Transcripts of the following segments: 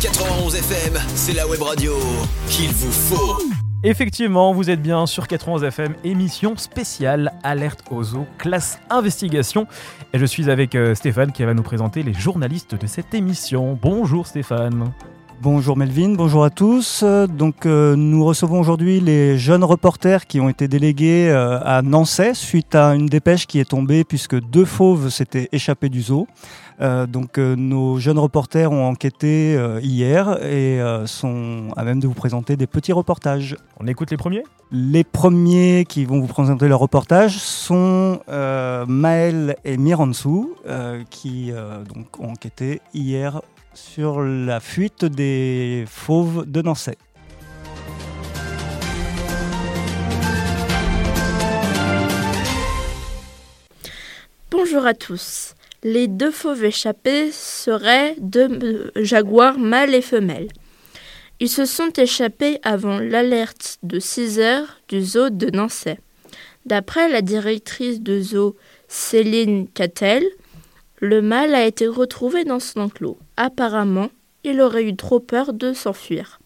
91 FM, c'est la web radio qu'il vous faut. Effectivement, vous êtes bien sur 91 FM, émission spéciale Alerte aux eaux, classe investigation. Et je suis avec euh, Stéphane qui va nous présenter les journalistes de cette émission. Bonjour Stéphane. Bonjour Melvin, bonjour à tous. Donc euh, nous recevons aujourd'hui les jeunes reporters qui ont été délégués euh, à Nancy suite à une dépêche qui est tombée puisque deux fauves s'étaient échappés du zoo. Euh, donc nos jeunes reporters ont enquêté hier et sont à même de vous présenter des petits reportages. On écoute les premiers? Les premiers qui vont vous présenter leur reportage sont Maël et Miransou qui donc, ont enquêté hier sur la fuite des fauves de Nancy. Bonjour à tous. Les deux fauves échappés seraient deux jaguars mâles et femelles. Ils se sont échappés avant l'alerte de 6 heures du zoo de Nancy. D'après la directrice de zoo Céline Cattel, le mâle a été retrouvé dans son enclos. Apparemment, il aurait eu trop peur de s'enfuir.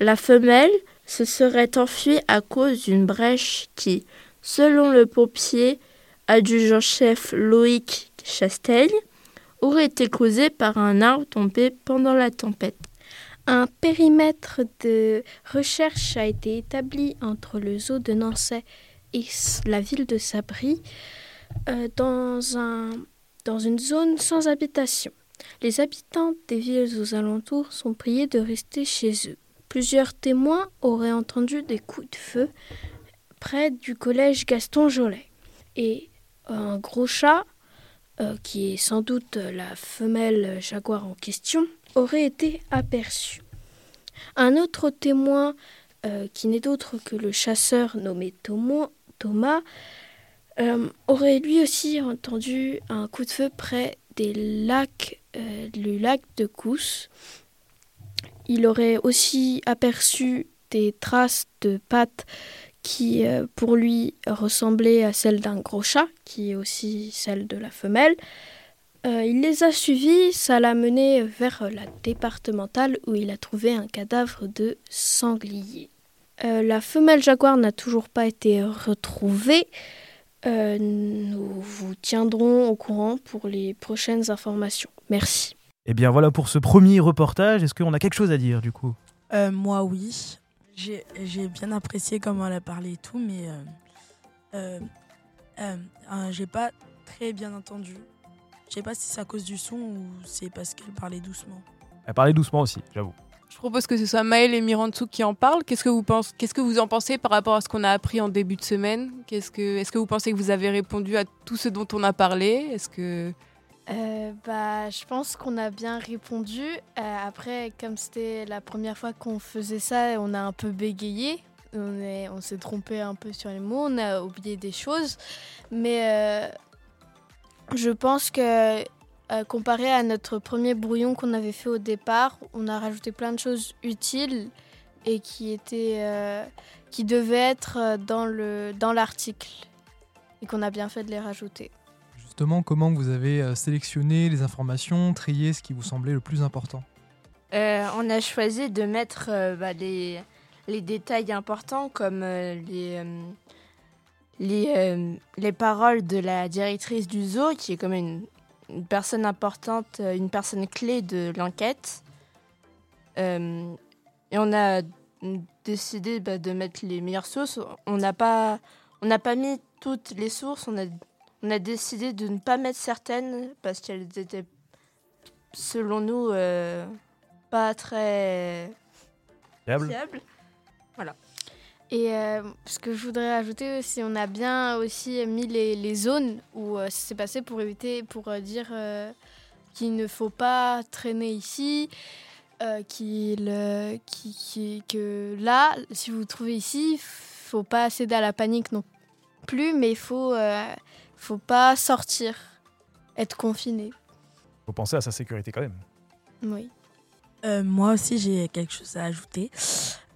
La femelle se serait enfuie à cause d'une brèche qui, selon le pompier adjudant-chef Loïc Chastel, aurait été causée par un arbre tombé pendant la tempête. Un périmètre de recherche a été établi entre le zoo de Nancy et la ville de Sabri euh, dans un dans une zone sans habitation. Les habitants des villes aux alentours sont priés de rester chez eux. Plusieurs témoins auraient entendu des coups de feu près du collège Gaston Jolet. Et un gros chat, euh, qui est sans doute la femelle jaguar en question, aurait été aperçu. Un autre témoin, euh, qui n'est autre que le chasseur nommé Thomas, euh, aurait lui aussi entendu un coup de feu près des lacs, euh, le lac de Cousse. Il aurait aussi aperçu des traces de pattes qui, euh, pour lui, ressemblaient à celles d'un gros chat, qui est aussi celle de la femelle. il les a suivis, ça l'a mené vers la départementale où il a trouvé un cadavre de sanglier. la femelle jaguar n'a toujours pas été retrouvée. Euh, nous vous tiendrons au courant pour les prochaines informations. Merci. Et eh bien voilà pour ce premier reportage. Est-ce qu'on a quelque chose à dire du coup? Euh, Moi oui. J'ai bien apprécié comment elle a parlé et tout, mais euh, j'ai pas très bien entendu. Je sais pas si c'est à cause du son ou c'est parce qu'elle parlait doucement. Elle parlait doucement aussi, j'avoue. Je propose que ce soit Maël et Mirantsou qui en parlent. Qu'est-ce que vous pensez Qu'est-ce que vous en pensez par rapport à ce qu'on a appris en début de semaine? Est-ce que vous pensez que vous avez répondu à tout ce dont on a parlé? Est-ce que euh, bah, je pense qu'on a bien répondu. Euh, après, comme c'était la première fois qu'on faisait ça, on a un peu bégayé. On s'est trompé un peu sur les mots, on a oublié des choses. Mais euh, je pense que euh, comparé à notre premier brouillon qu'on avait fait au départ, on a rajouté plein de choses utiles et qui étaient, euh, qui devaient être euh, dans le dans l'article et qu'on a bien fait de les rajouter. Justement, comment vous avez sélectionné les informations, trié ce qui vous semblait le plus important? On a choisi de mettre bah, les, les, détails importants comme les les, les, paroles de la directrice du zoo, qui est comme une, une personne importante, euh, une personne clé de l'enquête. Euh, et on a décidé bah, de mettre les meilleures sources. On n'a pas, on n'a pas mis toutes les sources. On a, on a décidé de ne pas mettre certaines parce qu'elles étaient, selon nous, euh, pas très fiables. Voilà. Et euh, ce que je voudrais ajouter aussi, on a bien aussi mis les, les zones où euh, ça s'est passé pour éviter, pour euh, dire qu'il ne faut pas traîner ici, qu'il, qui, que là, si vous vous trouvez ici, il faut pas céder à la panique non plus, mais il faut, faut pas sortir, être confiné. Il faut penser à sa sécurité quand même. Oui. moi aussi, j'ai quelque chose à ajouter.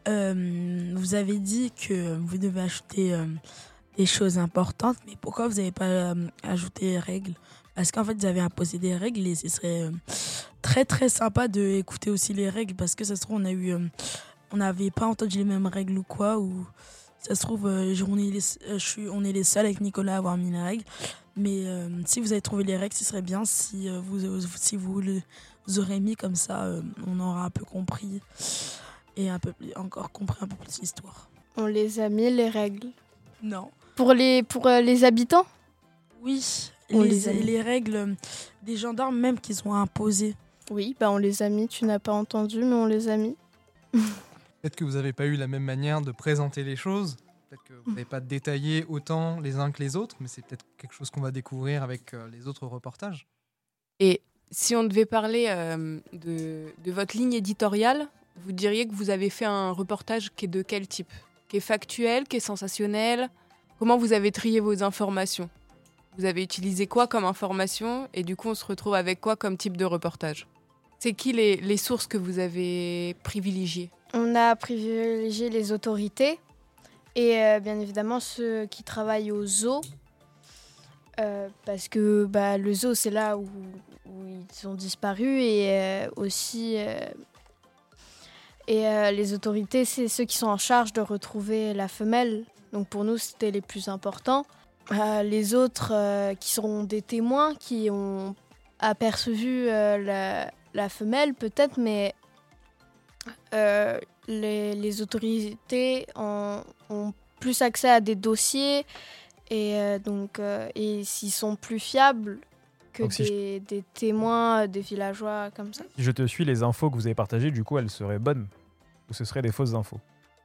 Euh, vous avez dit que vous devez ajouter euh, des choses importantes, mais pourquoi vous n'avez pas euh, ajouté les règles? Parce qu'en fait, ils avaient imposé des règles et ce serait euh, très très sympa d'écouter aussi les règles parce que ça se trouve, on a eu. on n'avait pas entendu les mêmes règles ou quoi, ou ça se trouve, on, est les, je suis, on est les seuls avec Nicolas à avoir mis les règles. Mais si vous avez trouvé les règles, ce serait bien si vous, si vous le vous aurez mis comme ça, on aura un peu compris et un peu plus- encore compris un peu plus l'histoire. On les a mis, les règles. Non. Pour les, pour euh, les habitants? Oui, On les, les a mis. les règles euh, des gendarmes même qu'ils ont imposées. Oui, bah on les a mis. Tu n'as pas entendu, mais on les a mis. Peut-être que vous n'avez pas eu la même manière de présenter les choses. Peut-être que vous n'avez pas détaillé autant les uns que les autres, mais c'est peut-être quelque chose qu'on va découvrir avec euh, les autres reportages. Et si on devait parler euh, de, de votre ligne éditoriale, vous diriez que vous avez fait un reportage qui est de quel type? Qui est factuel, qui est sensationnel? Comment vous avez trié vos informations? Vous avez utilisé quoi comme information? Et du coup, on se retrouve avec quoi comme type de reportage? C'est qui les, sources que vous avez privilégiées? On a privilégié les autorités et euh, bien évidemment ceux qui travaillent au zoo. euh, parce que bah, le zoo, c'est là où, où ils ont disparu et euh, aussi. Et euh, les autorités, c'est ceux qui sont en charge de retrouver la femelle. Donc pour nous, c'était les plus importants. Euh, les autres euh, qui seront des témoins qui ont aperçu la, la femelle, peut-être, mais les, les autorités ont, ont plus accès à des dossiers et donc et s'ils sont plus fiables que Donc si je- des, témoins, des villageois comme ça. Je te suis, les infos que vous avez partagées, du coup, elles seraient bonnes Ou ce seraient des fausses infos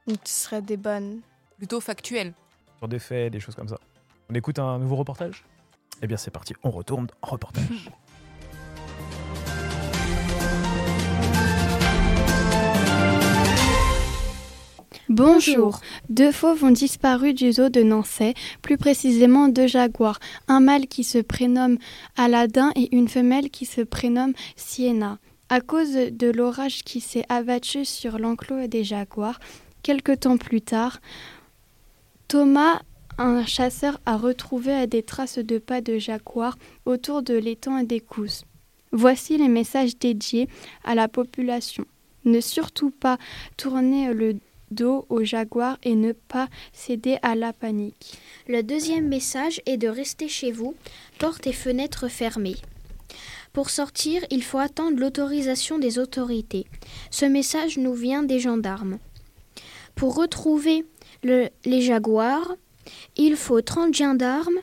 Donc ce seraient des bonnes. Plutôt factuel. Sur des faits, des choses comme ça. On écoute un nouveau reportage? Eh bien, c'est parti, on retourne en reportage. Bonjour. Deux fauves ont disparu du zoo de Nancy, plus précisément deux jaguars, un mâle qui se prénomme Aladdin et une femelle qui se prénomme Sienna. À cause de l'orage qui s'est abattu sur l'enclos des jaguars, quelque temps plus tard, Thomas, un chasseur, a retrouvé des traces de pas de jaguar autour de l'étang des Cousses. Voici les messages dédiés à la population. Ne surtout pas tourner le dos au jaguar et ne pas céder à la panique. Le deuxième message est de rester chez vous, portes et fenêtres fermées. Pour sortir, il faut attendre l'autorisation des autorités. Ce message nous vient des gendarmes. Pour retrouver le- les jaguars, il faut 30 gendarmes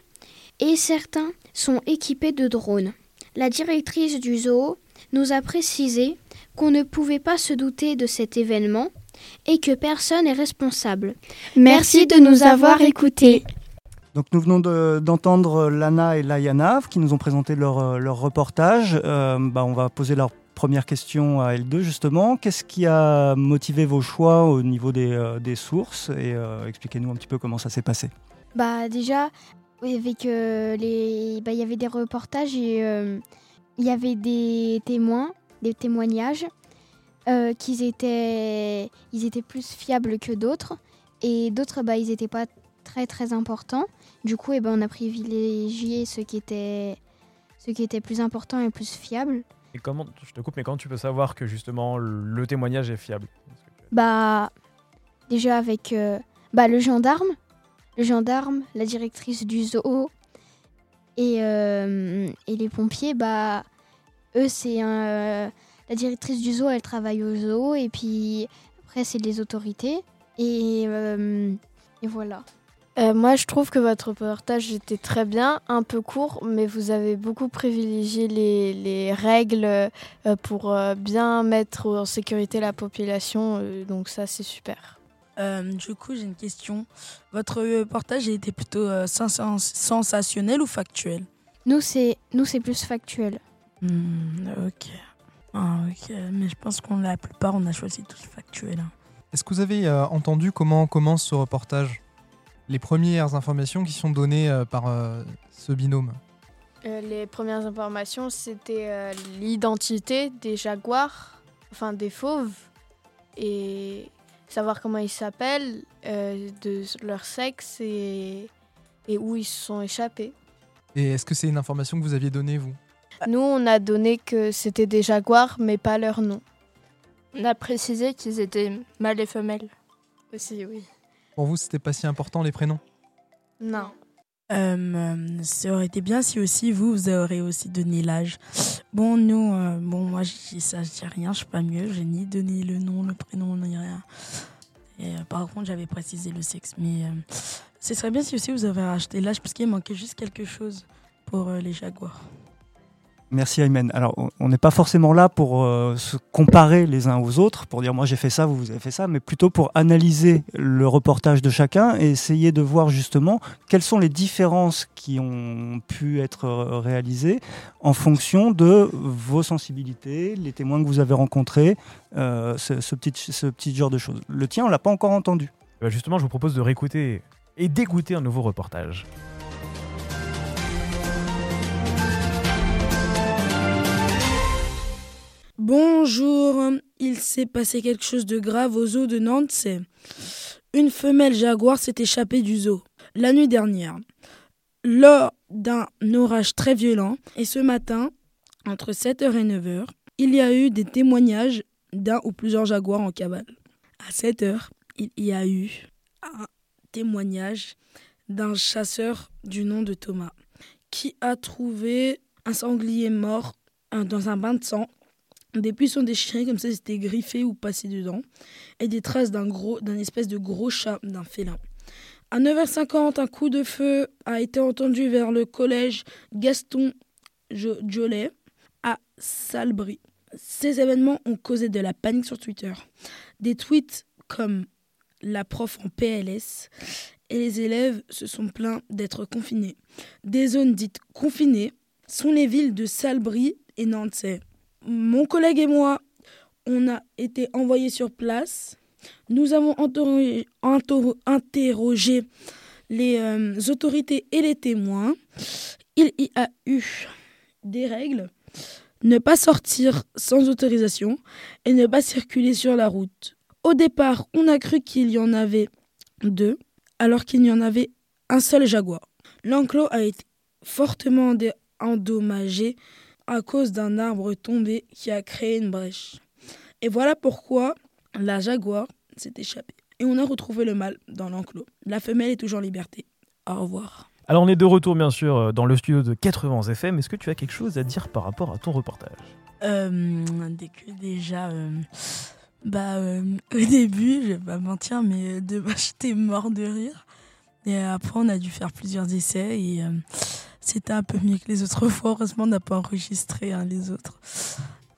et certains sont équipés de drones. La directrice du zoo nous a précisé qu'on ne pouvait pas se douter de cet événement et que personne n'est responsable. Merci de nous avoir écoutés. Donc nous venons de- d'entendre Lana et Layana qui nous ont présenté leur, euh, leur reportage. Euh, bah, on va poser leur première question à L2 justement. Qu'est-ce qui a motivé vos choix au niveau des, euh, des sources Et expliquez-nous un petit peu comment ça s'est passé. Bah déjà, avec les, bah il y avait des reportages et il y avait des témoins, des témoignages, qu'ils étaient, ils étaient plus fiables que d'autres et d'autres bah ils étaient pas très très importants. Du coup, eh ben on a privilégié ceux qui étaient, ceux qui étaient plus importants et plus fiables. Et comment, je te coupe, mais comment tu peux savoir que justement le témoignage est fiable? Bah, déjà avec euh, bah, le gendarme, le gendarme, la directrice du zoo et, euh, et les pompiers, bah, eux, c'est un. euh, la directrice du zoo, elle travaille au zoo et puis après, c'est les autorités. Et, et voilà. Euh, moi, je trouve que votre reportage était très bien, un peu court, mais vous avez beaucoup privilégié les, les règles euh, pour euh, bien mettre en sécurité la population. euh, donc ça, c'est super. Euh, du coup, j'ai une question. Votre reportage a été plutôt euh, sens- sens- sensationnel ou factuel? Nous, c'est nous, c'est plus factuel. Hmm, Ok. Ah, ok. Mais je pense qu'on la plupart, on a choisi tous factuel. hein. Est-ce que vous avez euh, entendu comment commence ce reportage? Les premières informations qui sont données euh, par euh, ce binôme Euh, les premières informations, c'était euh, l'identité des jaguars, enfin des fauves, et savoir comment ils s'appellent, euh, de leur sexe et, et où ils se sont échappés. Et est-ce que c'est une information que vous aviez donnée, vous? Nous, on a donné que c'était des jaguars, mais pas leur nom. On a précisé qu'ils étaient mâles et femelles. Aussi, oui. Pour vous, c'était pas si important les prénoms? Non. Euh, ça aurait été bien si aussi vous, vous aurez aussi donné l'âge. Bon, nous, euh, bon, moi, je dis ça, je dis rien, je suis pas mieux. J'ai ni donné le nom, le prénom, ni rien. Et euh, par contre, j'avais précisé le sexe. Mais euh, ce serait bien si aussi vous avez racheté l'âge, parce qu'il manquait juste quelque chose pour euh, les jaguars. Merci Aymen. Alors, on- n'est pas forcément là pour euh, se comparer les uns aux autres, pour dire moi j'ai fait ça, vous, vous avez fait ça, mais plutôt pour analyser le reportage de chacun et essayer de voir justement quelles sont les différences qui ont pu être euh, réalisées en fonction de vos sensibilités, les témoins que vous avez rencontrés, euh, ce, ce petit, ce petit genre de choses. Le tien, on l'a pas encore entendu. Bah, justement, je vous propose de réécouter et d'écouter un nouveau reportage. Bonjour, il s'est passé quelque chose de grave au zoo de Nantes. Une femelle jaguar s'est échappée du zoo la nuit dernière lors d'un orage très violent et ce matin, entre 7h et 9h, il y a eu des témoignages d'un ou plusieurs jaguars en cavale. À 7h, il y a eu un témoignage d'un chasseur du nom de Thomas qui a trouvé un sanglier mort euh, dans un bain de sang des puissons déchirés comme ça c'était griffé ou passé dedans et des traces d'un gros d'un espèce de gros chat d'un félin. À 9h50, un coup de feu a été entendu vers le collège Gaston Jo- Jolet à Salbris. Ces événements ont causé de la panique sur Twitter. Des tweets comme la prof en PLS et les élèves se sont plaints d'être confinés. Des zones dites confinées sont les villes de Salbris et Nantes. Mon collègue et moi, on a été envoyés sur place. Nous avons interrogé, inter- interrogé les euh, autorités et les témoins. Il y a eu des règles. Ne pas sortir sans autorisation et ne pas circuler sur la route. Au départ, on a cru qu'il y en avait deux, alors qu'il y en avait un seul jaguar. L'enclos a été fortement endommagé à cause d'un arbre tombé qui a créé une brèche. Et voilà pourquoi la jaguar s'est échappée. Et on a retrouvé le mâle dans l'enclos. La femelle est toujours en liberté. Au revoir. Alors, on est de retour, bien sûr, euh, dans le studio de 80 FM. Est-ce que tu as quelque chose à dire par rapport à ton reportage? Euh, dès que déjà, euh, bah, euh, au début, je vais pas mentir, mais euh, de j'étais mort de rire. Et après, on a dû faire plusieurs essais et euh, c'était un peu mieux que les autres fois. Heureusement, on n'a pas enregistré hein, les autres.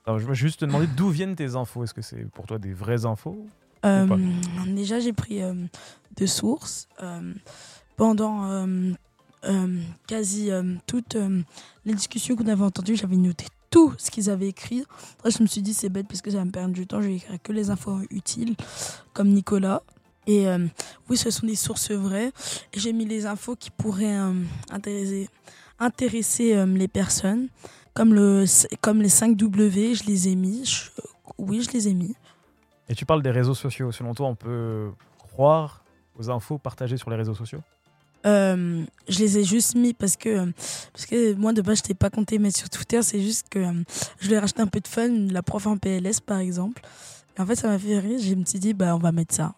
Alors, Je vais juste te demander d'où viennent tes infos? Est-ce que c'est pour toi des vraies infos Euh, déjà, j'ai pris euh, deux sources. euh, pendant euh, quasi toutes les discussions qu'on avait entendues, j'avais noté tout ce qu'ils avaient écrit. Après, je me suis dit, c'est bête parce que ça va me perdre du temps. Je vais écrire que les infos utiles, comme Nicolas. Et euh, oui, ce sont des sources vraies. J'ai mis les infos qui pourraient euh, intéresser, intéresser euh, les personnes. Comme, le, comme les 5 W, je les ai mis. Je- oui, je les ai mis. Et tu parles des réseaux sociaux. Selon toi, on peut croire aux infos partagées sur les réseaux sociaux? Euh, je les ai juste mis parce que, parce que moi de base je t'ai pas compté mettre sur Twitter, c'est juste que euh, je voulais racheter un peu de fun, la prof en PLS par exemple. Et en fait ça m'a fait rire, je me suis dit bah on va mettre ça.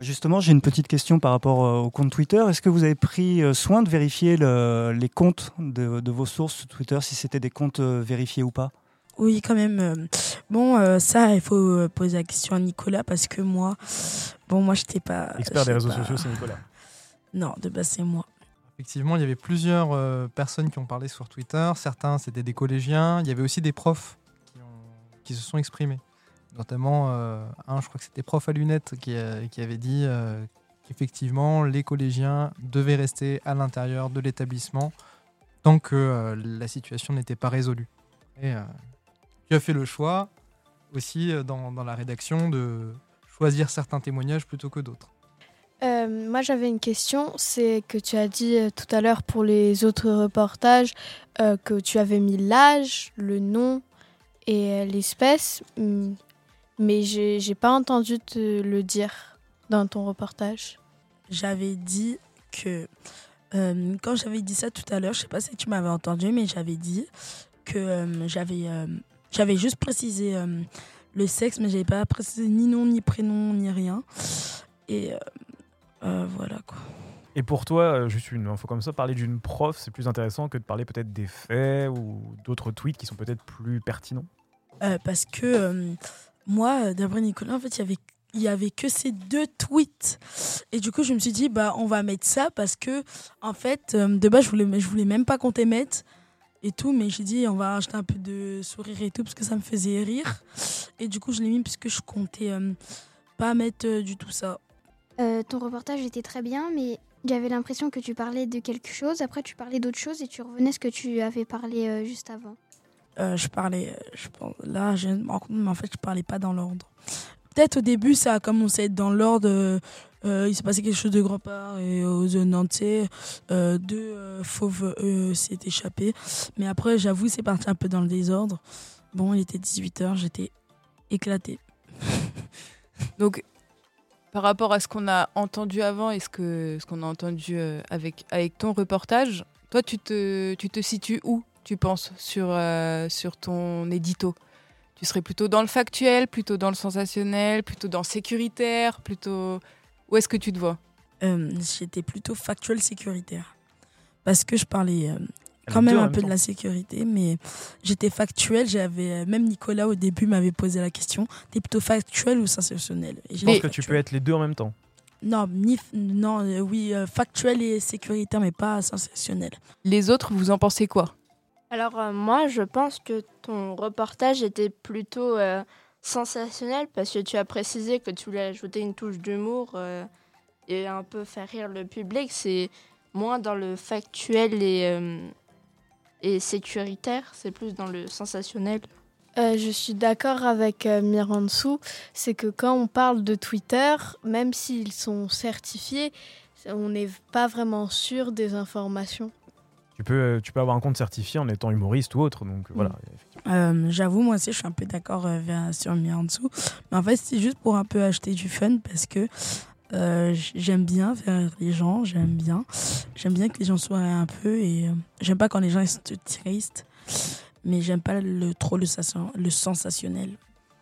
Justement, j'ai une petite question par rapport euh, au compte Twitter. Est-ce que vous avez pris euh, soin de vérifier le- les comptes de, de vos sources sur Twitter, si c'était des comptes euh, vérifiés ou pas? Oui quand même. bon ça il faut poser la question à Nicolas parce que moi, bon moi j'étais pas... Expert des réseaux pas- sociaux, c'est Nicolas. Non, de base c'est moi. Effectivement, il y avait plusieurs euh, personnes qui ont parlé sur Twitter. Certains, c'était des collégiens. Il y avait aussi des profs qui, ont- qui se sont exprimés. Notamment, euh, un, je crois que c'était prof à lunettes, qui, a- qui avait dit euh, qu'effectivement, les collégiens devaient rester à l'intérieur de l'établissement tant que euh, la situation n'était pas résolue. Et euh, tu as fait le choix aussi euh, dans, la rédaction de choisir certains témoignages plutôt que d'autres. Euh, moi, j'avais une question. C'est que tu as dit euh, tout à l'heure pour les autres reportages euh, que tu avais mis l'âge, le nom et euh, l'espèce. Mais j'ai j'ai pas entendu te le dire dans ton reportage. J'avais dit que Euh, quand j'avais dit ça tout à l'heure, je sais pas si tu m'avais entendu, mais j'avais dit que euh, j'avais euh, j'avais juste précisé euh, le sexe, mais j'avais pas précisé ni nom, ni prénom, ni rien. Et euh, euh, voilà quoi. Et pour toi, juste une info comme ça, parler d'une prof, c'est plus intéressant que de parler peut-être des faits ou d'autres tweets qui sont peut-être plus pertinents? Euh, parce que euh, moi, d'après Nicolas, en fait, il y avait il y avait que ces deux tweets. Et du coup je me suis dit bah on va mettre ça parce que en fait euh, de base je voulais je voulais même pas qu'on t'émette et tout mais j'ai dit on va rajouter un peu de sourire et tout parce que ça me faisait rire. Et du coup je l'ai mis parce que je comptais euh, pas mettre euh, du tout ça. Euh, ton reportage était très bien, mais j'avais l'impression que tu parlais de quelque chose, après tu parlais d'autre chose et tu revenais ce que tu avais parlé euh, juste avant. Euh, je parlais, je pense, là, je me rends compte, mais en fait, je parlais pas dans l'ordre. Peut-être au début, ça a commencé à être dans l'ordre. euh, euh, il s'est passé quelque chose de grand part et aux zones Nantais, deux fauves s'est échappé. Mais après, j'avoue, c'est parti un peu dans le désordre. Bon, il était 18h, j'étais éclatée. Donc, par rapport à ce qu'on a entendu avant et ce que ce qu'on a entendu avec avec ton reportage, toi, tu te tu te situes où? Tu penses sur euh, sur ton édito? Tu serais plutôt dans le factuel, plutôt dans le sensationnel, plutôt dans le sécuritaire, plutôt où est-ce que tu te vois? Euh, j'étais plutôt factuel sécuritaire. Parce que je parlais euh, quand même un peu de la sécurité, mais j'étais factuel. J'avais même Nicolas au début m'avait posé la question t'es plutôt factuel ou sensationnel? Et Je pense que tu peux être les deux en même temps. Non, ni, non euh, oui, euh, factuel et sécuritaire, mais pas sensationnel. Les autres, vous en pensez quoi? Alors euh, moi, je pense que ton reportage était plutôt euh, sensationnel parce que tu as précisé que tu voulais ajouter une touche d'humour euh, et un peu faire rire le public. C'est moins dans le factuel et, sécuritaire, c'est plus dans le sensationnel. Je suis d'accord avec euh, Mirandsou, c'est que quand on parle de Twitter, même s'ils sont certifiés, on n'est pas vraiment sûr des informations. Tu peux, euh, tu peux avoir un compte certifié en étant humoriste ou autre. Donc voilà. Euh, J'avoue, moi aussi, je suis un peu d'accord euh, sur dessous. Mais en fait, c'est juste pour un peu acheter du fun parce que euh, j'aime bien faire les gens, j'aime bien. J'aime bien que les gens soient un peu et euh, j'aime pas quand les gens ils sont tristes, mais j'aime pas le, trop le, le sensationnel.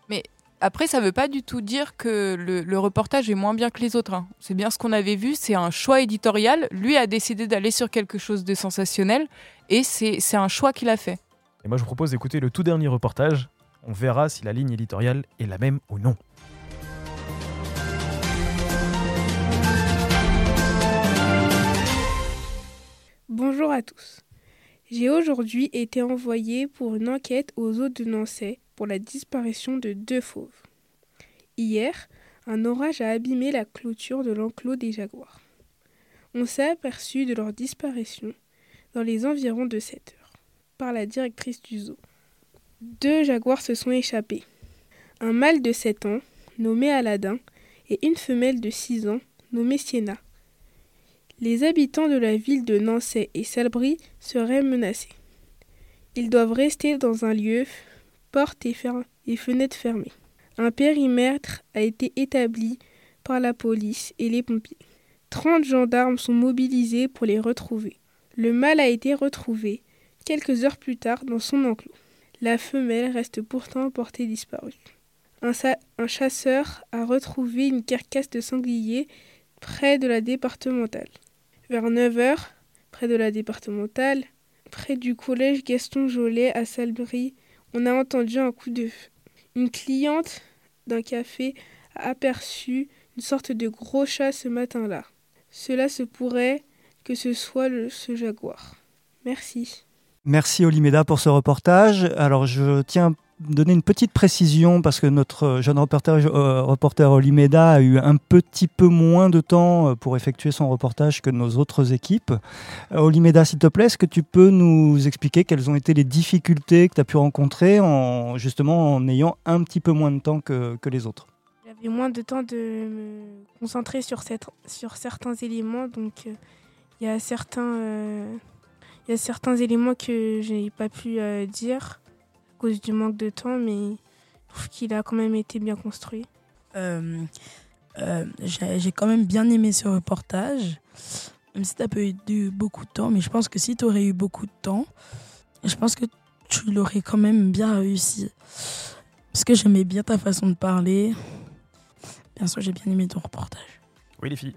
Mais après, ça veut pas du tout dire que le, le reportage est moins bien que les autres. hein. C'est bien ce qu'on avait vu, c'est un choix éditorial. Lui a décidé d'aller sur quelque chose de sensationnel et c'est c'est un choix qu'il a fait. Et moi, je vous propose d'écouter le tout dernier reportage. On verra si la ligne éditoriale est la même ou non. Bonjour à tous. J'ai aujourd'hui été envoyé pour une enquête aux eaux de Nancy pour la disparition de deux fauves. Hier, un orage a abîmé la clôture de l'enclos des jaguars. On s'est aperçu de leur disparition dans les environs de 7 heures par la directrice du zoo. Deux jaguars se sont échappés. Un mâle de 7 ans, nommé Aladdin, et une femelle de 6 ans, nommée Sienna. Les habitants de la ville de Nancy et Salbris seraient menacés. Ils doivent rester dans un lieu, portes et, fenêtres fermées. Un périmètre a été établi par la police et les pompiers. 30 gendarmes sont mobilisés pour les retrouver. Le mâle a été retrouvé quelques heures plus tard dans son enclos. La femelle reste pourtant portée disparue. Un, chasseur a retrouvé une carcasse de sanglier près de la départementale. Vers 9h, près de la départementale, près du collège Gaston Jolet à Salbris, on a entendu un coup de. Une cliente d'un café a aperçu une sorte de gros chat ce matin-là. Cela se pourrait que ce soit ce jaguar. Merci. Merci Olimeda pour ce reportage. Alors je tiens donner une petite précision parce que notre jeune reporter, euh, reporter Olimeda a eu un petit peu moins de temps euh, pour effectuer son reportage que nos autres équipes. Euh, Olimeda, s'il te plaît, est-ce que tu peux nous expliquer quelles ont été les difficultés que tu as pu rencontrer en, justement en ayant un petit peu moins de temps que, les autres? J'avais moins de temps de me concentrer sur, certains éléments, donc euh, il y a certains, euh, éléments que je n'ai pas pu euh, dire cause du manque de temps, mais je trouve qu'il a quand même été bien construit. Euh, euh, j'ai j'ai quand même bien aimé ce reportage. même si t'as pas eu beaucoup de temps, mais je pense que si tu aurais eu beaucoup de temps, je pense que tu l'aurais quand même bien réussi. Parce que j'aimais bien ta façon de parler. Bien sûr, j'ai bien aimé ton reportage. Oui, les filles.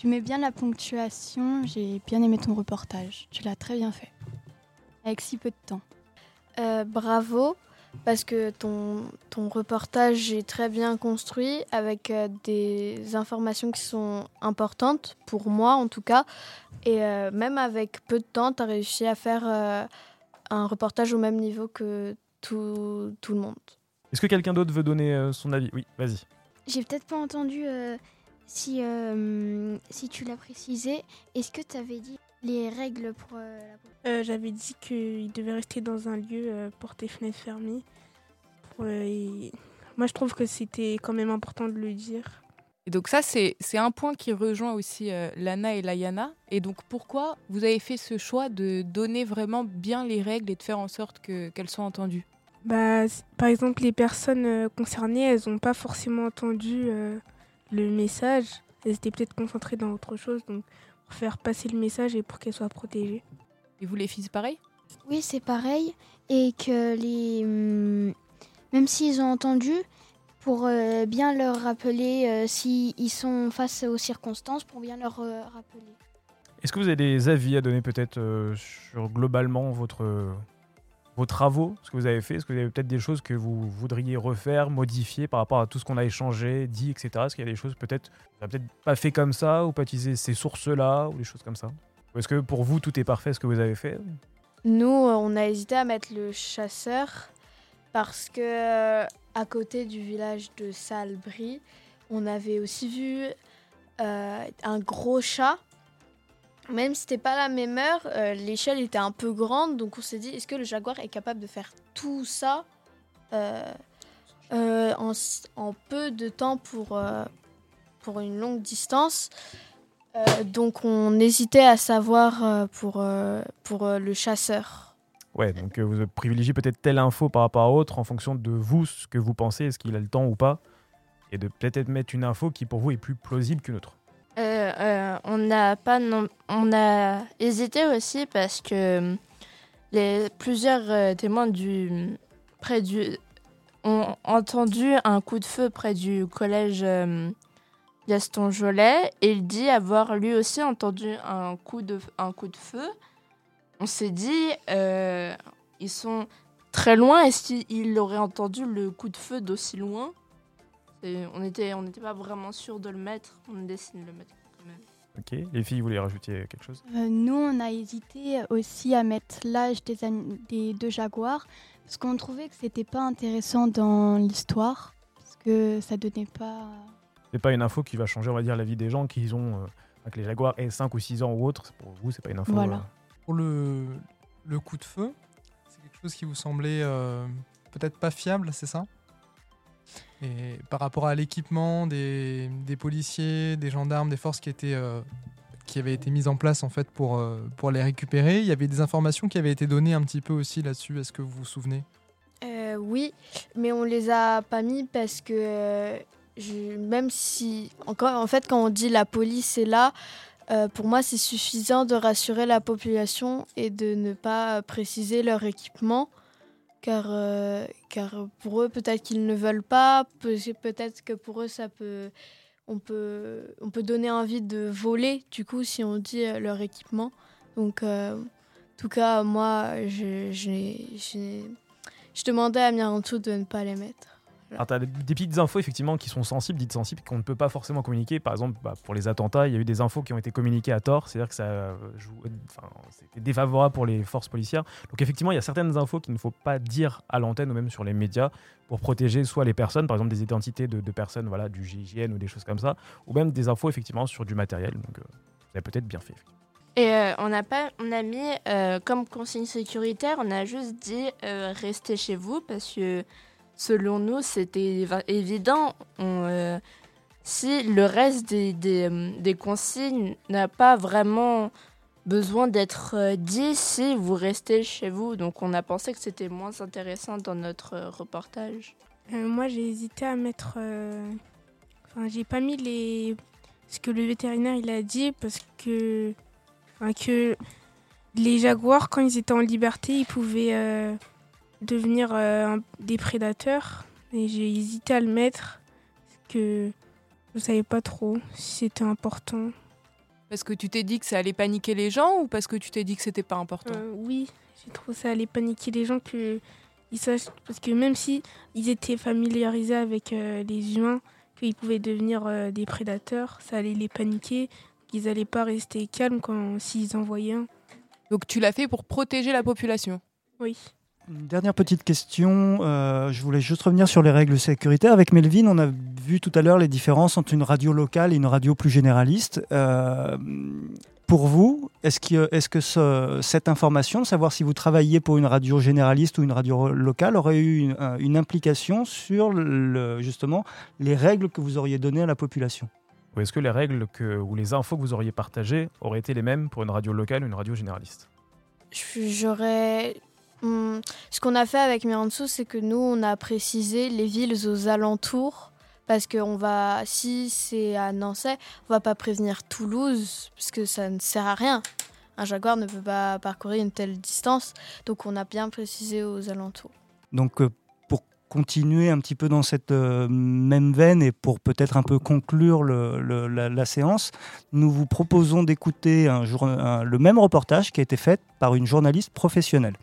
J'aimais bien la ponctuation, j'ai bien aimé ton reportage. Tu l'as très bien fait. Avec si peu de temps. Euh, bravo, parce que ton, ton reportage est très bien construit, avec euh, des informations qui sont importantes, pour moi en tout cas. Et euh, même avec peu de temps, tu as réussi à faire un reportage au même niveau que tout, tout le monde. Est-ce que quelqu'un d'autre veut donner son avis? Oui, vas-y. J'ai peut-être pas entendu si, euh, si tu l'as précisé, est-ce que tu avais dit les règles pour euh, la euh, J'avais dit qu'il devait rester dans un lieu porté fenêtre fermée. Moi, je trouve que c'était quand même important de le dire. Et donc ça, c'est un point qui rejoint aussi Lana et Layana. Et donc pourquoi vous avez fait ce choix de donner vraiment bien les règles et de faire en sorte qu'elles soient entendues? Bah, Par exemple, les personnes concernées, elles n'ont pas forcément entendu le message, elles étaient peut-être concentrées dans autre chose, donc pour faire passer le message et pour qu'elles soient protégées. Et vous les filles, pareil? Oui, c'est pareil. Et que les. Hmm, même s'ils ont entendu, pour euh, bien leur rappeler euh, s'ils sont face aux circonstances, pour bien leur euh, rappeler. Est-ce que vous avez des avis à donner peut-être sur globalement votre vos travaux, ce que vous avez fait Est-ce que vous avez peut-être des choses que vous voudriez refaire, modifier par rapport à tout ce qu'on a échangé, dit, etc. Est-ce qu'il y a des choses peut-être que peut-être pas fait comme ça ou pas utiliser ces sources-là ou des choses comme ça? Est-ce que pour vous tout est parfait ce que vous avez fait? Nous, euh, on a hésité à mettre le chasseur parce que euh, à côté du village de Salbris, on avait aussi vu euh, un gros chat même si c'était pas la même heure, euh, l'échelle était un peu grande, donc on s'est dit est-ce que le Jaguar est capable de faire tout ça euh, euh, en, peu de temps pour, pour une longue distance Donc on hésitait à savoir pour, pour le chasseur. Ouais, donc vous privilégiez peut-être telle info par rapport à autre en fonction de vous, ce que vous pensez, est-ce qu'il a le temps ou pas, et de peut-être mettre une info qui pour vous est plus plausible qu'une autre. Euh, euh, on n'a pas on a hésité aussi parce que les plusieurs euh, témoins du près du ont entendu un coup de feu près du collège Gaston Jolet et il dit avoir lui aussi entendu un coup de un coup de feu. On s'est dit ils sont très loin est-ce qu'il aurait entendu le coup de feu d'aussi loin? On n'était on pas vraiment sûr de le mettre. On décide de le mettre. Ok. Les filles, vous voulez rajouter quelque chose? Euh, Nous, on a hésité aussi à mettre l'âge des, des deux jaguars parce qu'on trouvait que c'était pas intéressant dans l'histoire parce que ça donnait pas. C'est pas une info qui va changer, on va dire, la vie des gens qui ont euh, que les jaguars aient 5 ou 6 ans ou autre. Pour vous, c'est pas une info. Voilà. Euh. Pour le, le coup de feu, c'est quelque chose qui vous semblait peut-être pas fiable, c'est ça? Et par rapport à l'équipement des, policiers, des gendarmes, des forces qui, étaient, euh, qui avaient été mises en place en fait pour, euh, pour les récupérer, il y avait des informations qui avaient été données un petit peu aussi là-dessus. Est-ce que vous vous souvenez? Euh, Oui, mais on les a pas mis parce que même si, encore, en fait, quand on dit la police est là, pour moi, c'est suffisant de rassurer la population et de ne pas préciser leur équipement car, euh, car pour eux, peut-être qu'ils ne veulent pas, peut-être que pour eux, ça peut, on, peut, on peut donner envie de voler, du coup, si on dit euh, leur équipement. Donc, euh, en tout cas, moi, je, je, je demandais à Mirantou de ne pas les mettre. Alors, as des, petites infos effectivement qui sont sensibles, dites sensibles, qu'on ne peut pas forcément communiquer. Par exemple, bah, pour les attentats, il y a eu des infos qui ont été communiquées à tort, c'est-à-dire que ça euh, c'était défavorable pour les forces policières. Donc, effectivement, il y a certaines infos qu'il ne faut pas dire à l'antenne ou même sur les médias pour protéger soit les personnes, par exemple des identités de, personnes voilà, du GIGN ou des choses comme ça, ou même des infos effectivement sur du matériel. Donc, euh, vous peut-être bien fait. Et euh, on, a pas, on a mis comme consigne sécuritaire, on a juste dit restez chez vous parce que selon nous, c'était évident. Euh, si le reste des, euh, consignes n'a pas vraiment besoin d'être euh, dit si vous restez chez vous. Donc on a pensé que c'était moins intéressant dans notre reportage. moi j'ai hésité à mettre... Enfin j'ai pas mis les... ce que le vétérinaire il a dit parce que hein, que les jaguars, quand ils étaient en liberté, ils pouvaient devenir euh, des prédateurs. Et j'ai hésité à le mettre parce que je savais pas trop si c'était important. Parce que tu t'es dit que ça allait paniquer les gens ou parce que tu t'es dit que c'était pas important? Euh, oui, j'ai trouvé ça allait paniquer les gens que ils sachent parce que même si ils étaient familiarisés avec euh, les humains, qu'ils pouvaient devenir euh, des prédateurs, ça allait les paniquer, qu'ils allaient pas rester calmes quand s'ils en voyaient un. Donc tu l'as fait pour protéger la population? Oui. Une dernière petite question. euh, je voulais juste revenir sur les règles sécuritaires. Avec Melvin, on a vu tout à l'heure les différences entre une radio locale et une radio plus généraliste. Euh, pour vous, est-ce que, est que ce- cette information, de savoir si vous travailliez pour une radio généraliste ou une radio locale, aurait eu une, un- une implication sur le- justement les règles que vous auriez données à la population? Ou est-ce que les règles que, ou les infos que vous auriez partagées auraient été les mêmes pour une radio locale ou une radio généraliste? J'aurais. Hum, ce qu'on a fait avec Miranso, c'est que nous, on a précisé les villes aux alentours. Parce que on va, si c'est à Nancy, on va pas prévenir Toulouse, parce que ça ne sert à rien. Un jaguar ne peut pas parcourir une telle distance. Donc on a bien précisé aux alentours. Donc, euh, pour continuer un petit peu dans cette euh, même veine et pour peut-être un peu conclure la, séance, nous vous proposons d'écouter le même reportage qui a été fait par une journaliste professionnelle.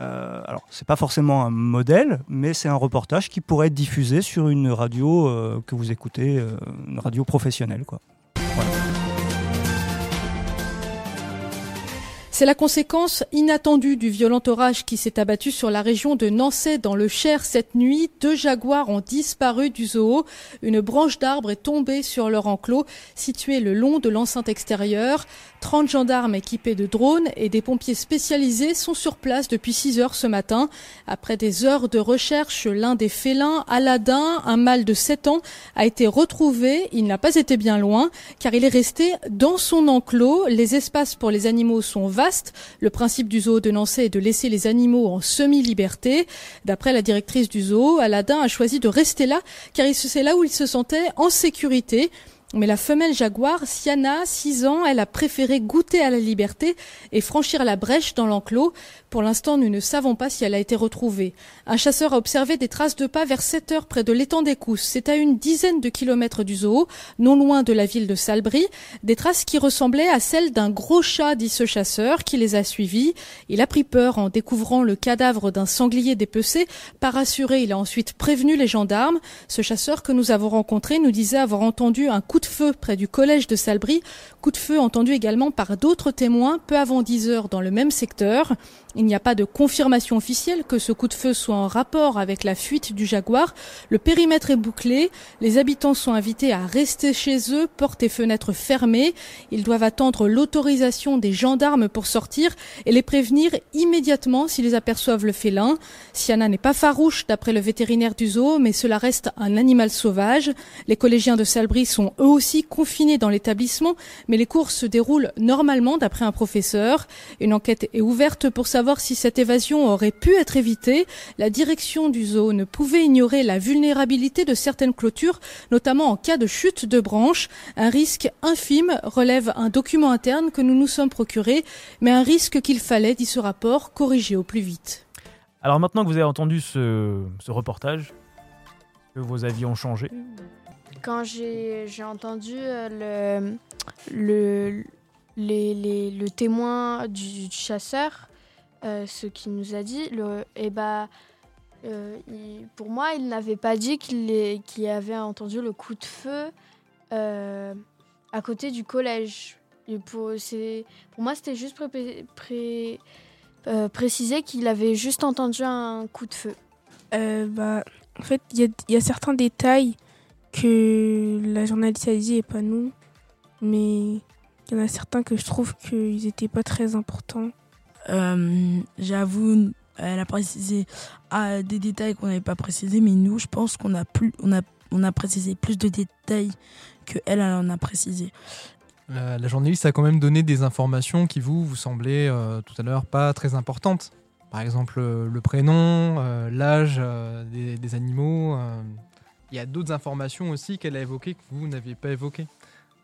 Euh, alors, c'est pas forcément un modèle, mais c'est un reportage qui pourrait être diffusé sur une radio euh, que vous écoutez, euh, une radio professionnelle, quoi. C'est la conséquence inattendue du violent orage qui s'est abattu sur la région de Nancy dans le Cher cette nuit. Deux jaguars ont disparu du zoo. Une branche d'arbre est tombée sur leur enclos situé le long de l'enceinte extérieure. 30 gendarmes équipés de drones et des pompiers spécialisés sont sur place depuis 6 heures ce matin. Après des heures de recherche, l'un des félins, Aladdin, un mâle de 7 ans, a été retrouvé. Il n'a pas été bien loin car il est resté dans son enclos. Les espaces pour les animaux sont vastes. Le principe du zoo de Nancy est de laisser les animaux en semi-liberté. D'après la directrice du zoo, Aladdin a choisi de rester là car c'est là où il se sentait en sécurité. Mais la femelle jaguar, Siana, 6 ans, elle a préféré goûter à la liberté et franchir la brèche dans l'enclos. Pour l'instant, nous ne savons pas si elle a été retrouvée. Un chasseur a observé des traces de pas vers 7 heures près de l'étang des Cousses. C'est à une dizaine de kilomètres du zoo, non loin de la ville de Salbris. Des traces qui ressemblaient à celles d'un gros chat, dit ce chasseur, qui les a suivis. Il a pris peur en découvrant le cadavre d'un sanglier dépecé. Pas rassuré, il a ensuite prévenu les gendarmes. Ce chasseur que nous avons rencontré nous disait avoir entendu un coup de feu près du collège de Salbris. Coup de feu entendu également par d'autres témoins peu avant 10 heures dans le même secteur. Il n'y a pas de confirmation officielle que ce coup de feu soit en rapport avec la fuite du jaguar. Le périmètre est bouclé. Les habitants sont invités à rester chez eux, portes et fenêtres fermées. Ils doivent attendre l'autorisation des gendarmes pour sortir et les prévenir immédiatement s'ils aperçoivent le félin. Siana n'est pas farouche d'après le vétérinaire du zoo, mais cela reste un animal sauvage. Les collégiens de Salbris sont eux aussi confinés dans l'établissement, mais les cours se déroulent normalement d'après un professeur. Une enquête est ouverte pour savoir si cette évasion aurait pu être évitée. La direction du zoo ne pouvait ignorer la vulnérabilité de certaines clôtures, notamment en cas de chute de branches. Un risque infime relève un document interne que nous nous sommes procurés, mais un risque qu'il fallait, dit ce rapport, corriger au plus vite. Alors maintenant que vous avez entendu ce, ce reportage, que vos avis ont changé? Quand j'ai entendu euh, le, le, les- les- le témoin du, chasseur, euh, ce qu'il nous a dit, le, eh ben, euh, il- pour moi, il n'avait pas dit qu'il qu'il avait entendu le coup de feu euh, à côté du collège. Et pour, pour moi, c'était juste pré- pré- préciser qu'il avait juste entendu un coup de feu. Bah, en fait, il y a certains détails que la journaliste a dit et pas nous. Mais il y en a certains que je trouve qu'ils n'étaient pas très importants. Euh, J'avoue, elle a précisé ah, des détails qu'on n'avait pas précisés, mais nous, je pense qu'on a, plus, on a, on a précisé plus de détails que elle, elle en a précisé. La, la journaliste a quand même donné des informations qui vous, vous semblaient euh, tout à l'heure pas très importantes. Par exemple, euh, le prénom, euh, l'âge euh, des, des animaux. Il y a d'autres informations aussi qu'elle a évoquées que vous n'aviez pas évoquées.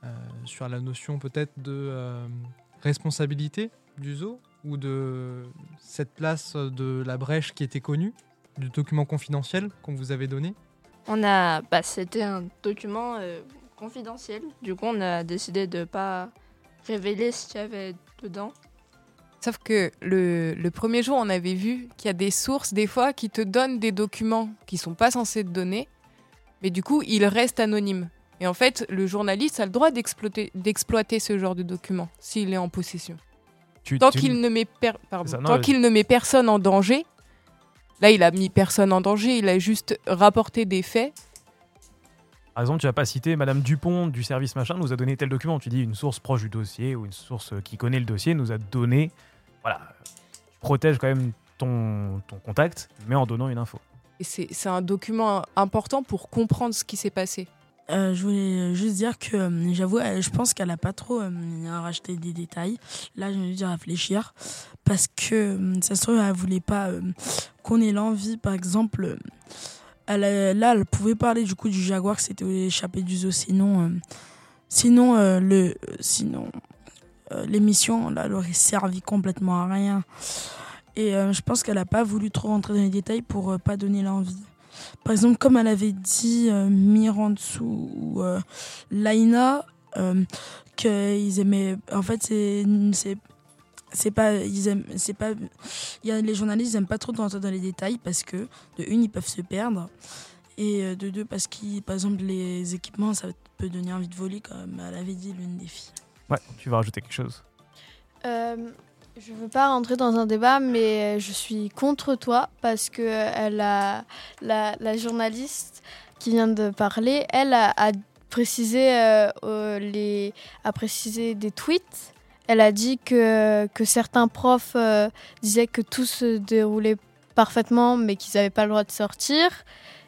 Euh, sur la notion peut-être de, euh, responsabilité du zoo ou de cette place de la brèche qui était connue, du document confidentiel qu'on vous avait donné? On a, bah, c'était un document euh, confidentiel. Du coup, on a décidé de pas révéler ce qu'il y avait dedans. Sauf que le, le premier jour, on avait vu qu'il y a des sources, des fois, qui te donnent des documents qui sont pas censés te donner, mais du coup, ils restent anonymes. Et en fait, le journaliste a le droit d'exploiter ce genre de documents s'il est en possession. Tu- tant tu- qu'il ne met per- pardon, C'est ça, non, tant vas-y. qu'il ne met personne en danger. Là, il a mis personne en danger, il a juste rapporté des faits. Par exemple, tu vas pas citer Madame Dupont du service machin nous a donné tel document. Tu dis une source proche du dossier ou une source qui connaît le dossier nous a donné. Voilà, tu protèges quand même ton, ton contact, mais en donnant une info. C'est un document important pour comprendre ce qui s'est passé. Euh, je voulais juste dire que euh, j'avoue, je pense qu'elle a pas trop euh, racheté des détails. Là, je vais dû réfléchir parce que euh, ça se trouve, elle voulait pas euh, qu'on ait l'envie, par exemple. euh, là, elle pouvait parler du coup du jaguar que c'était échappé du zoo. Sinon, euh, sinon euh, le, sinon euh, l'émission, elle aurait servi complètement à rien. Et euh, je pense qu'elle a pas voulu trop rentrer dans les détails pour euh, pas donner l'envie. Par exemple, comme elle avait dit euh, Miransu ou euh, Laina, euh, qu'ils aimaient. En fait, c'est. c'est pas ils aiment c'est pas il y a les journalistes ils aiment pas trop rentrer dans les détails parce que de une ils peuvent se perdre et euh, de deux parce que par exemple les équipements ça peut donner envie de voler comme elle avait dit l'une des filles Ouais, tu vas rajouter quelque chose? Euh, je veux pas rentrer dans un débat, mais je suis contre toi parce que a, la, la journaliste qui vient de parler, elle a, précisé euh, euh, les, a précisé des tweets. Elle a dit que, que certains profs euh, disaient que tout se déroulait parfaitement, mais qu'ils n'avaient pas le droit de sortir.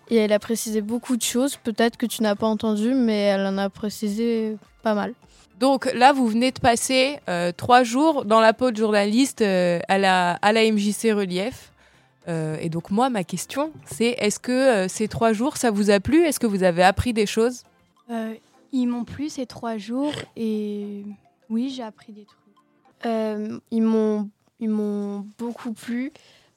Et elle a précisé beaucoup de choses. Peut-être que tu n'as pas entendu, mais elle en a précisé pas mal. Donc là, vous venez de passer euh, trois jours dans la peau de journaliste euh, à, la, à la MJC Relief. Euh, et donc moi, ma question, c'est est-ce que ces trois jours, ça vous a plu? Est-ce que vous avez appris des choses? Ils m'ont plu ces trois jours et oui, j'ai appris des trucs. Ils m'ont ils m'ont beaucoup plu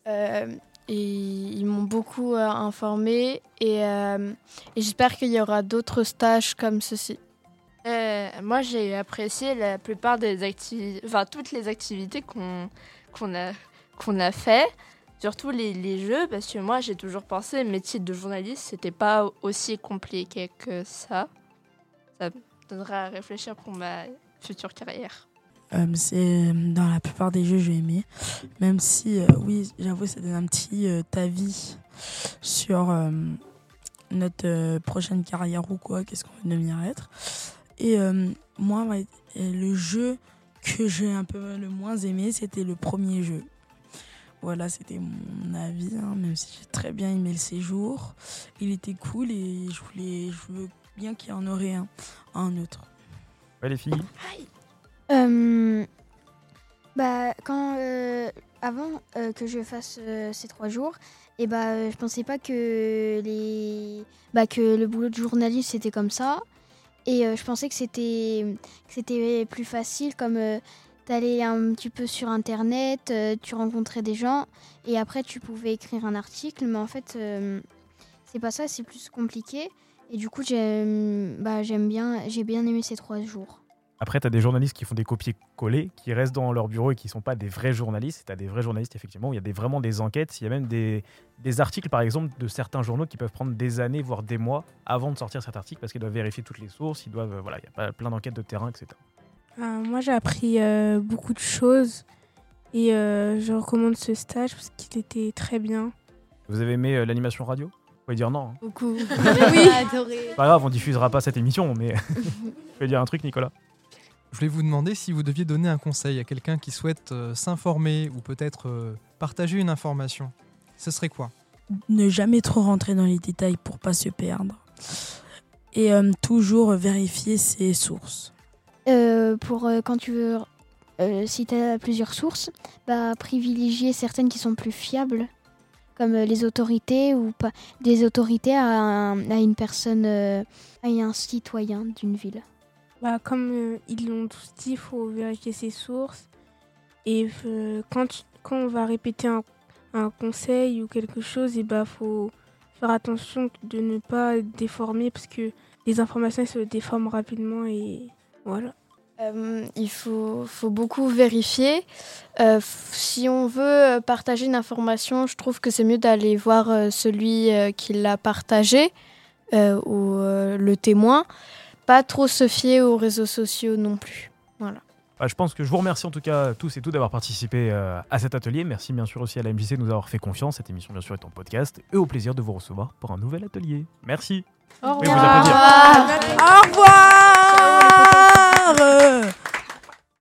et ils m'ont beaucoup informé et, et j'espère qu'il y aura d'autres stages comme ceci. Euh, moi, j'ai apprécié la plupart des activités, enfin toutes les activités qu'on qu'on a, qu'on a fait, surtout les, les jeux, parce que moi, j'ai toujours pensé métier de journaliste, c'était pas aussi compliqué que ça. Ça me donnera à réfléchir pour ma future carrière. Euh, c'est dans la plupart des jeux j'ai aimé même si euh, oui j'avoue ça donne un petit euh, avis sur euh, notre euh, prochaine carrière ou quoi qu'est-ce qu'on va devenir être et euh, moi le jeu que j'ai un peu le moins aimé c'était le premier jeu. Voilà c'était mon avis hein, même si j'ai très bien aimé le séjour. Il était cool et je voulais je veux bien qu'il y en aurait un un autre. Ouais, les filles Euh, bah, quand, euh, avant euh, que je fasse euh, ces trois jours, et bah, euh, je pensais pas que, les, bah, que le boulot de journaliste c'était comme ça. Et euh, je pensais que c'était que c'était plus facile, comme euh, t'allais un petit peu sur internet, euh, tu rencontrais des gens, et après tu pouvais écrire un article. Mais en fait, c'est pas ça, c'est plus compliqué. Et du coup, j'aime bah, j'aime bien, j'ai bien aimé ces trois jours. Après, tu as des journalistes qui font des copier-coller, qui restent dans leur bureau et qui ne sont pas des vrais journalistes. Tu as des vrais journalistes, effectivement, où il y a des, vraiment des enquêtes. Il y a même des, des articles, par exemple, de certains journaux qui peuvent prendre des années, voire des mois, avant de sortir cet article, parce qu'ils doivent vérifier toutes les sources. Ils doivent, voilà, il y a plein d'enquêtes de terrain, etc. Euh, moi, j'ai appris euh, beaucoup de choses et euh, je recommande ce stage parce qu'il était très bien. Vous avez aimé euh, l'animation radio? Vous pouvez dire non. hein. Beaucoup. Oui. C'est pas grave, on diffusera pas cette émission, mais tu peux dire un truc, Nicolas Je voulais vous demander si vous deviez donner un conseil à quelqu'un qui souhaite euh, s'informer ou peut-être euh, partager une information. Ce serait quoi? Ne jamais trop rentrer dans les détails pour pas se perdre. Et euh, toujours vérifier ses sources. Euh, pour euh, quand tu veux, euh, si tu as plusieurs sources, bah, privilégier certaines qui sont plus fiables, comme euh, les autorités ou pas des autorités à, un- à une personne, euh, à un citoyen d'une ville. Bah, comme euh, ils l'ont tous dit, il faut vérifier ses sources. Et euh, quand, quand on va répéter un, un conseil ou quelque chose, il bah, faut faire attention de ne pas déformer parce que les informations se déforment rapidement et voilà. Euh, il faut, faut beaucoup vérifier. Si on veut partager une information, je trouve que c'est mieux d'aller voir celui qui l'a partagé euh, ou le témoin. Pas trop se fier aux réseaux sociaux non plus. Voilà. Bah, je pense que je vous remercie en tout cas tous et toutes d'avoir participé euh, à cet atelier. Merci bien sûr aussi à la MJC de nous avoir fait confiance. Cette émission bien sûr est en podcast et au plaisir de vous recevoir pour un nouvel atelier. Merci. Au Oui, vous revoir. Au revoir.